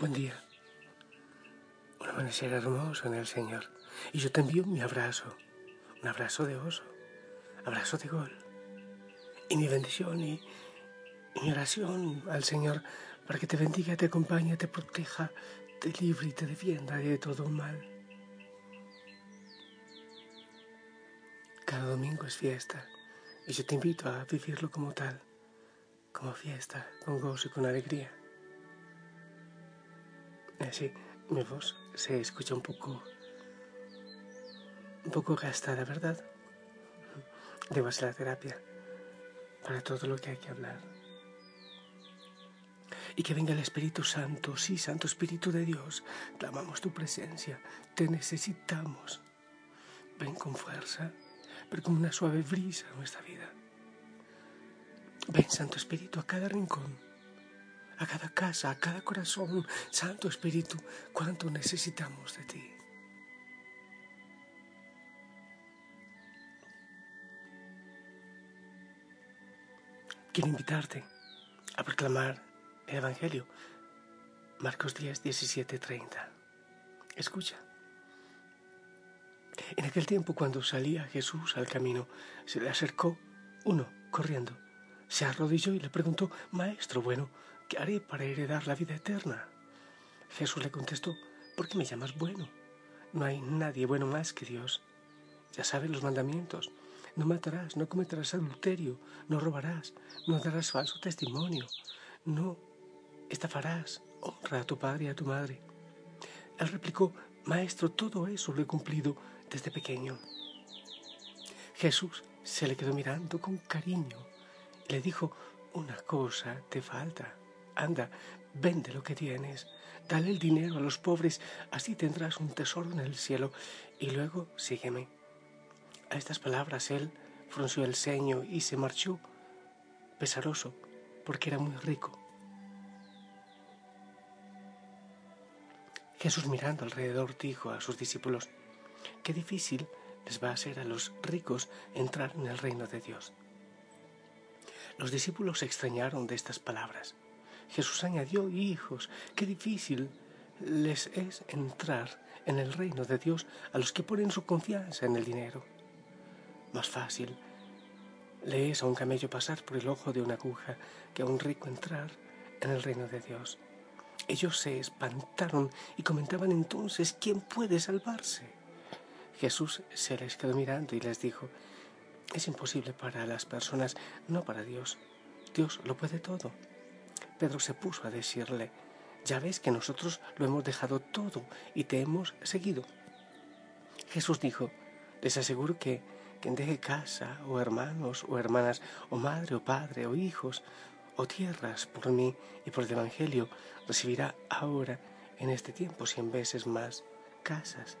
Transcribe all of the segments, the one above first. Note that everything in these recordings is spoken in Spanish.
Buen día. Un amanecer hermoso en el Señor. Y yo te envío mi abrazo. Un abrazo de oso. Abrazo de gol. Y mi bendición y, mi oración al Señor para que te bendiga, te acompañe, te proteja, te libre y te defienda de todo mal. Cada domingo es fiesta y yo te invito a vivirlo como tal, como fiesta, con gozo y con alegría. Así, mi voz se escucha un poco, un poco gastada, ¿verdad? Debo hacer la terapia para todo lo que hay que hablar. Y que venga el Espíritu Santo, sí, Santo Espíritu de Dios, clamamos tu presencia, te necesitamos. Ven con fuerza, pero con una suave brisa a nuestra vida. Ven, Santo Espíritu, a cada rincón a cada casa, a cada corazón. Santo Espíritu, cuánto necesitamos de ti. Quiero invitarte a proclamar el Evangelio. Marcos 10, 17, 30. Escucha. En aquel tiempo, cuando salía Jesús al camino, se le acercó uno corriendo. Se arrodilló y le preguntó, Maestro bueno, ¿qué haré para heredar la vida eterna? Jesús le contestó, ¿por qué me llamas bueno? No hay nadie bueno más que Dios. Ya sabes los mandamientos. No matarás, no cometerás adulterio, no robarás, no darás falso testimonio, no estafarás, honra a tu padre y a tu madre. Él replicó, Maestro, todo eso lo he cumplido desde pequeño. Jesús se le quedó mirando con cariño y le dijo, una cosa te falta. Anda, vende lo que tienes, dale el dinero a los pobres, así tendrás un tesoro en el cielo, y luego sígueme. A estas palabras él frunció el ceño y se marchó pesaroso, porque era muy rico. Jesús mirando alrededor dijo a sus discípulos, qué difícil les va a ser a los ricos entrar en el reino de Dios. Los discípulos se extrañaron de estas palabras. Jesús añadió, hijos, qué difícil les es entrar en el reino de Dios a los que ponen su confianza en el dinero. Más fácil le es a un camello pasar por el ojo de una aguja que a un rico entrar en el reino de Dios. Ellos se espantaron y comentaban entonces, ¿quién puede salvarse? Jesús se les quedó mirando y les dijo, es imposible para las personas, no para Dios. Dios lo puede todo. Pedro se puso a decirle, ya ves que nosotros lo hemos dejado todo y te hemos seguido. Jesús dijo, les aseguro que quien deje casa o hermanos o hermanas o madre o padre o hijos o tierras por mí y por el Evangelio recibirá ahora en este tiempo cien veces más casas,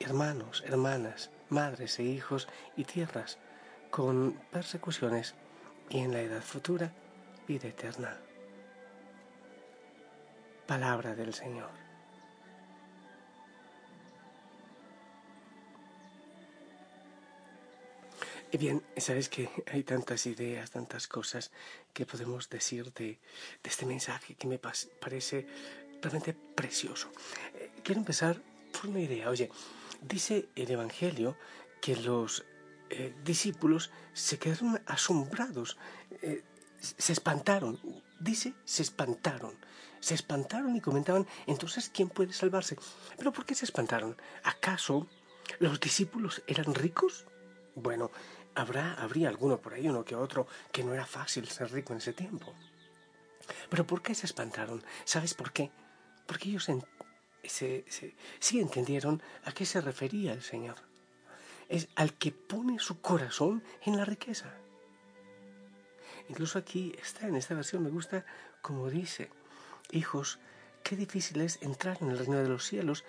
hermanos, hermanas, madres e hijos y tierras con persecuciones y en la edad futura vida eterna. Palabra del Señor. Y bien, sabes que hay tantas ideas, tantas cosas que podemos decir de, este mensaje que me parece realmente precioso. Eh, quiero empezar por una idea. Oye, dice el Evangelio que los eh, discípulos se quedaron asombrados eh, se espantaron. Dice, se espantaron. Se espantaron y comentaban, entonces, ¿quién puede salvarse? Pero ¿por qué se espantaron? ¿Acaso los discípulos eran ricos? Bueno, habrá, habría alguno por ahí, uno que otro, que no era fácil ser rico en ese tiempo. Pero ¿por qué se espantaron? ¿Sabes por qué? Porque ellos sí entendieron a qué se refería el Señor. Es al que pone su corazón en la riqueza. Incluso aquí está, en esta versión me gusta como dice, hijos, qué difícil es entrar en el reino de los cielos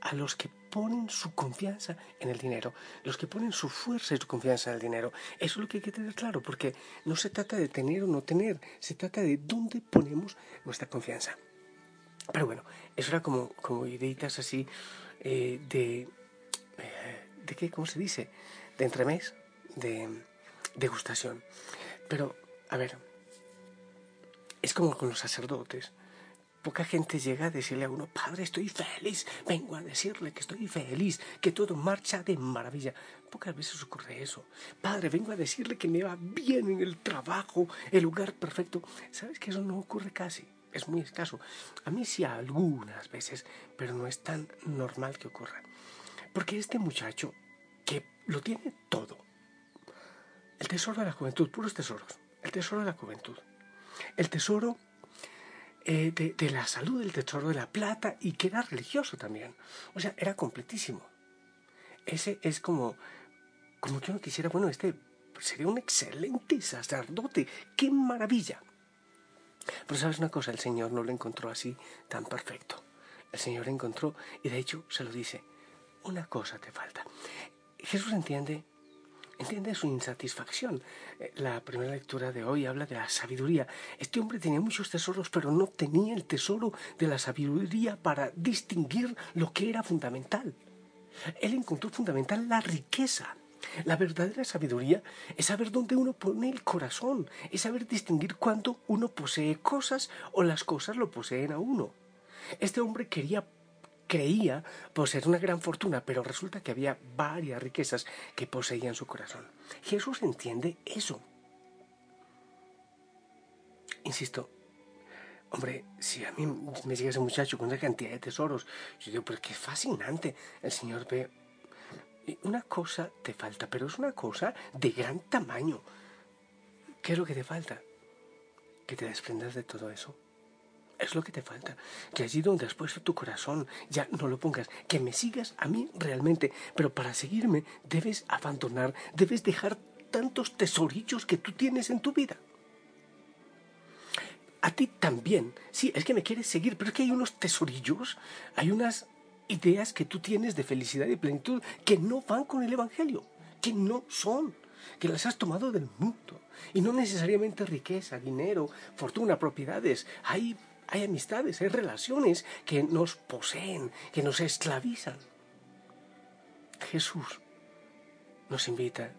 a los que ponen su confianza en el dinero, los que ponen su fuerza y su confianza en el dinero. Eso es lo que hay que tener claro, porque no se trata de tener o no tener, se trata de dónde ponemos nuestra confianza. Pero bueno, eso era como, como ideitas así eh, de... Eh, ¿De qué? ¿Cómo se dice? De entremés, de degustación. Pero a ver, es como con los sacerdotes. poca gente llega a decirle a uno, Padre, estoy feliz, vengo a decirle que estoy feliz, que todo marcha de maravilla. Pocas veces ocurre eso. Padre, vengo a decirle que me va bien en el trabajo, el lugar perfecto. ¿Sabes que eso no ocurre casi? Es muy escaso. A mí sí algunas veces, pero no es tan normal que ocurra. Porque este muchacho que lo tiene todo, el tesoro de la juventud, puros tesoros, tesoro de la juventud, el tesoro eh, de, la salud, el tesoro de la plata y que era religioso también. O sea, era completísimo. Ese es como, como que uno quisiera, bueno, este sería un excelente sacerdote, qué maravilla. Pero sabes una cosa, el Señor no lo encontró así tan perfecto. El Señor encontró, y de hecho se lo dice, una cosa te falta. Jesús entiende entiende su insatisfacción. Eh, la primera lectura de hoy habla de la sabiduría. Este hombre tenía muchos tesoros, pero no tenía el tesoro de la sabiduría para distinguir lo que era fundamental. Él encontró fundamental la riqueza. La verdadera sabiduría es saber dónde uno pone el corazón, es saber distinguir cuándo uno posee cosas o las cosas lo poseen a uno. Este hombre quería creía poseer una gran fortuna, pero resulta que había varias riquezas que poseían su corazón. Jesús entiende eso. Insisto, hombre, si a mí me llega ese muchacho con una cantidad de tesoros, yo digo, pero qué fascinante. El Señor ve, una cosa te falta, pero es una cosa de gran tamaño. ¿Qué es lo que te falta? Que te desprendas de todo eso es lo que te falta. Que allí donde has puesto tu corazón ya no lo pongas. Que me sigas a mí realmente. Pero para seguirme debes abandonar, debes dejar tantos tesorillos que tú tienes en tu vida. A ti también. Sí, es que me quieres seguir, pero es que hay unos tesorillos, hay unas ideas que tú tienes de felicidad y plenitud que no van con el Evangelio, que no son, que las has tomado del mundo. Y no necesariamente riqueza, dinero, fortuna, propiedades. Hay hay amistades, hay relaciones que nos poseen, que nos esclavizan. Jesús nos invita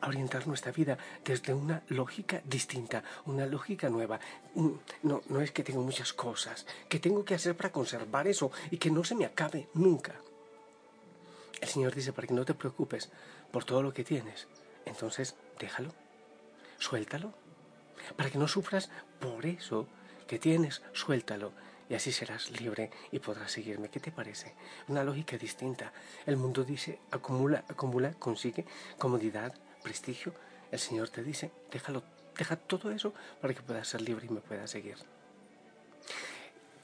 a orientar nuestra vida desde una lógica distinta, una lógica nueva. Mm, no, no es que tengo muchas cosas, que tengo que hacer para conservar eso y que no se me acabe nunca. El Señor dice, para que no te preocupes por todo lo que tienes, entonces déjalo, suéltalo, para que no sufras por eso que tienes, suéltalo y así serás libre y podrás seguirme. ¿Qué te parece? Una lógica distinta. El mundo dice, acumula, acumula, consigue comodidad, prestigio. El Señor te dice, déjalo, deja todo eso para que puedas ser libre y me puedas seguir.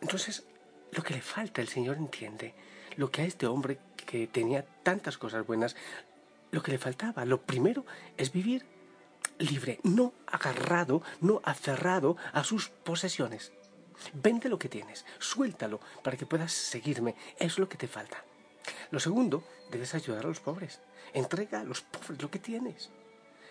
Entonces, lo que le falta, el Señor entiende, lo que a este hombre que tenía tantas cosas buenas, lo que le faltaba, lo primero es vivir libre, no agarrado, no aferrado a sus posesiones. Vende lo que tienes, suéltalo para que puedas seguirme, es lo que te falta. Lo segundo, debes ayudar a los pobres. Entrega a los pobres lo que tienes.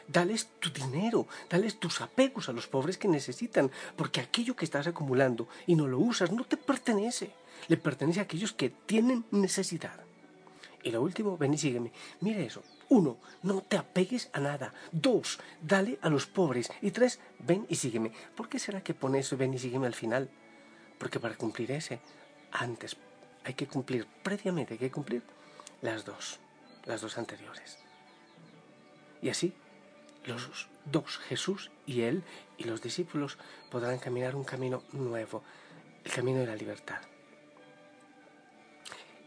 Dales tu dinero, dales tus apegos a los pobres que necesitan, porque aquello que estás acumulando y no lo usas no te pertenece, le pertenece a aquellos que tienen necesidad. Y lo último, ven y sígueme. Mira eso, uno, no te apegues a nada. Dos, dale a los pobres. Y tres, ven y sígueme. ¿Por qué será que pone eso, ven y sígueme al final? Porque para cumplir ese, antes hay que cumplir, previamente hay que cumplir las dos, las dos anteriores. Y así, los dos, Jesús y él y los discípulos, podrán caminar un camino nuevo, el camino de la libertad.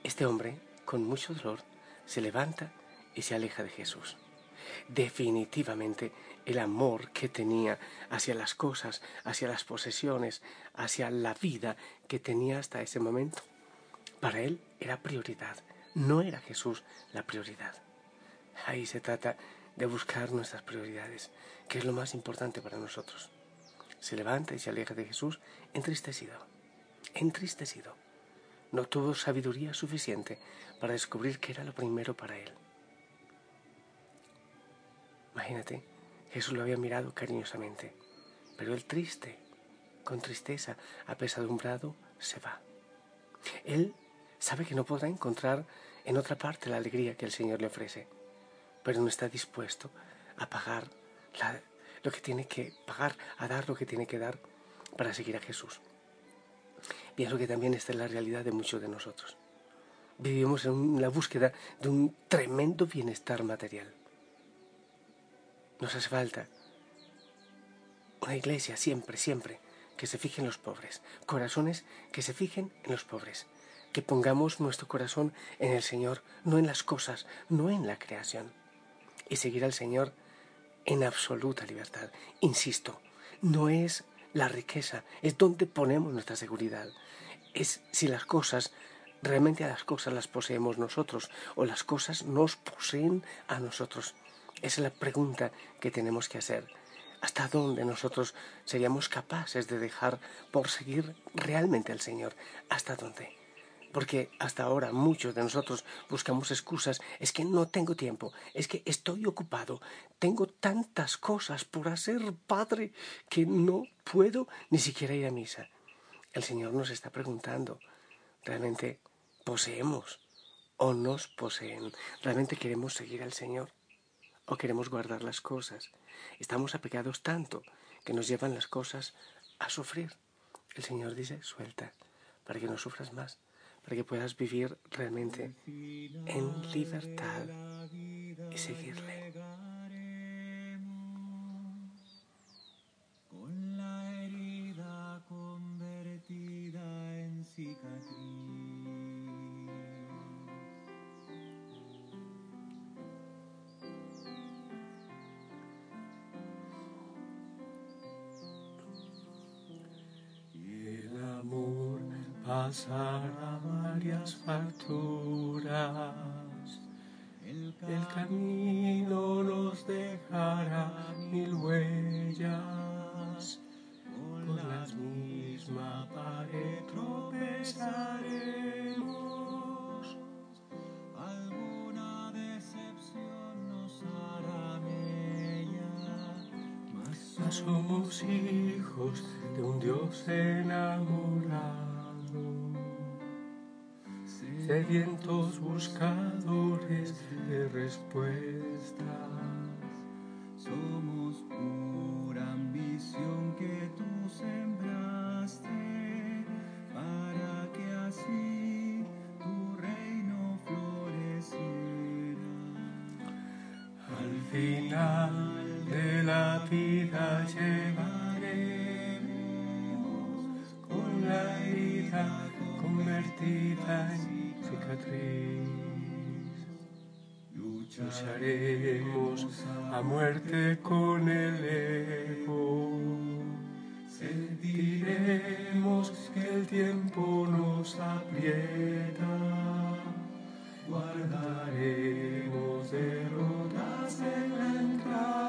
Este hombre, con mucho dolor, se levanta y se aleja de Jesús. Definitivamente el amor que tenía hacia las cosas, hacia las posesiones, hacia la vida que tenía hasta ese momento, para él era prioridad, no era Jesús la prioridad. Ahí se trata de buscar nuestras prioridades, que es lo más importante para nosotros. Se levanta y se aleja de Jesús entristecido, entristecido. No tuvo sabiduría suficiente para descubrir que era lo primero para él. Imagínate, Jesús lo había mirado cariñosamente, pero él triste, con tristeza, apesadumbrado, se va. Él sabe que no podrá encontrar en otra parte la alegría que el Señor le ofrece, pero no está dispuesto a pagar lo que tiene que pagar, a dar lo que tiene que dar para seguir a Jesús. Pienso que también esta es la realidad de muchos de nosotros. Vivimos en la búsqueda de un tremendo bienestar material. Nos hace falta una iglesia siempre, siempre, que se fije en los pobres, corazones que se fijen en los pobres, que pongamos nuestro corazón en el Señor, no en las cosas, no en la creación, y seguir al Señor en absoluta libertad. Insisto, no es la riqueza, es donde ponemos nuestra seguridad. Es si las cosas, realmente las cosas las poseemos nosotros o las cosas nos poseen a nosotros. Esa es la pregunta que tenemos que hacer. ¿Hasta dónde nosotros seríamos capaces de dejar por seguir realmente al Señor? ¿Hasta dónde? Porque hasta ahora muchos de nosotros buscamos excusas. Es que no tengo tiempo, es que estoy ocupado, tengo tantas cosas por hacer, Padre, que no puedo ni siquiera ir a misa. El Señor nos está preguntando, ¿realmente poseemos o nos poseen? ¿Realmente queremos seguir al Señor o queremos guardar las cosas? Estamos apegados tanto que nos llevan las cosas a sufrir. El Señor dice, suelta, para que no sufras más para que puedas vivir realmente en libertad y seguirle. Pasará varias facturas. El camino nos dejará mil huellas. Con las mismas pared tropezaremos. Alguna decepción nos hará mella. Mas somos hijos de un Dios enamorado sedientos buscadores de respuestas. Somos pura ambición que tú sembraste para que así tu reino floreciera. Al final de la vida llevaremos Lucharemos a muerte con el ego. Sentiremos que el tiempo nos aprieta. Guardaremos derrotas en la entraña.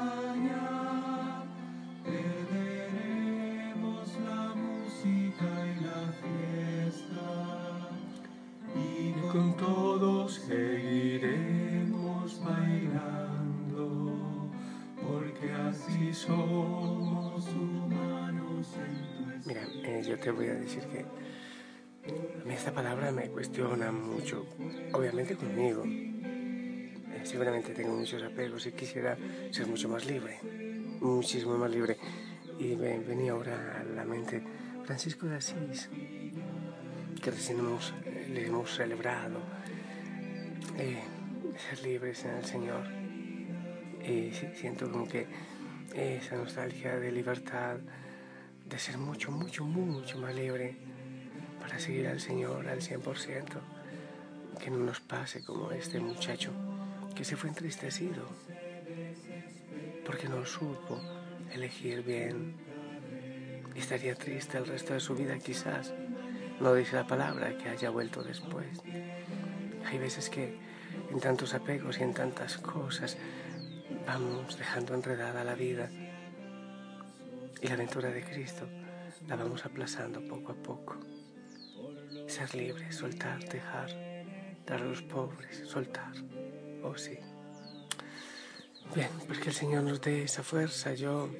Mira, eh, yo te voy a decir que a mí esta palabra me cuestiona mucho, obviamente conmigo. Eh, seguramente tengo muchos apegos y quisiera ser mucho más libre, muchísimo más libre. Y me venía ahora a la mente Francisco de Asís, que recién hemos, le hemos celebrado, eh, ser libres en el Señor. Y siento como que esa nostalgia de libertad, de ser mucho, mucho, mucho más libre para seguir al Señor al 100%. Que no nos pase como este muchacho que se fue entristecido porque no supo elegir bien. Estaría triste el resto de su vida quizás no dice la palabra que haya vuelto después. Hay veces que en tantos apegos y en tantas cosas vamos dejando enredada la vida y la aventura de Cristo la vamos aplazando poco a poco. Ser libre, soltar, dejar, dar a los pobres, soltar. Oh sí. Bien, pues que el Señor nos dé esa fuerza. Yo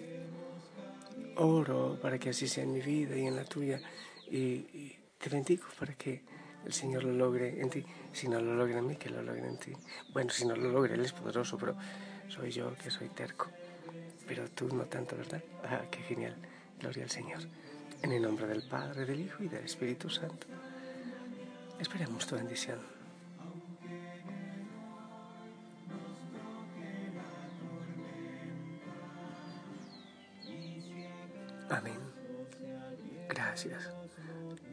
oro para que así sea en mi vida y en la tuya. Y, te bendigo para que el Señor lo logre en ti. Si no lo logra en mí, que lo logre en ti. Bueno, si no lo logra, Él es poderoso, pero soy yo que soy terco. Pero tú no tanto, ¿verdad? Ah, qué genial. Gloria al Señor. En el nombre del Padre, del Hijo y del Espíritu Santo. Esperemos tu bendición. Amén. Gracias.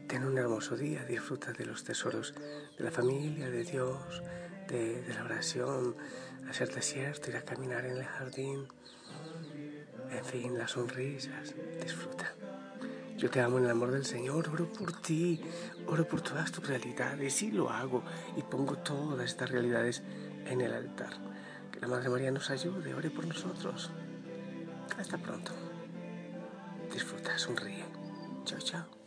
Ten un hermoso día, disfruta de los tesoros de la familia, de Dios, de, la oración, hacer desierto, ir a caminar en el jardín, en fin, las sonrisas, disfruta. Yo te amo en el amor del Señor, oro por ti, oro por todas tus realidades, sí lo hago y pongo todas estas realidades en el altar. Que la Madre María nos ayude, ore por nosotros. Hasta pronto. Disfruta, sonríe. Chao, chao.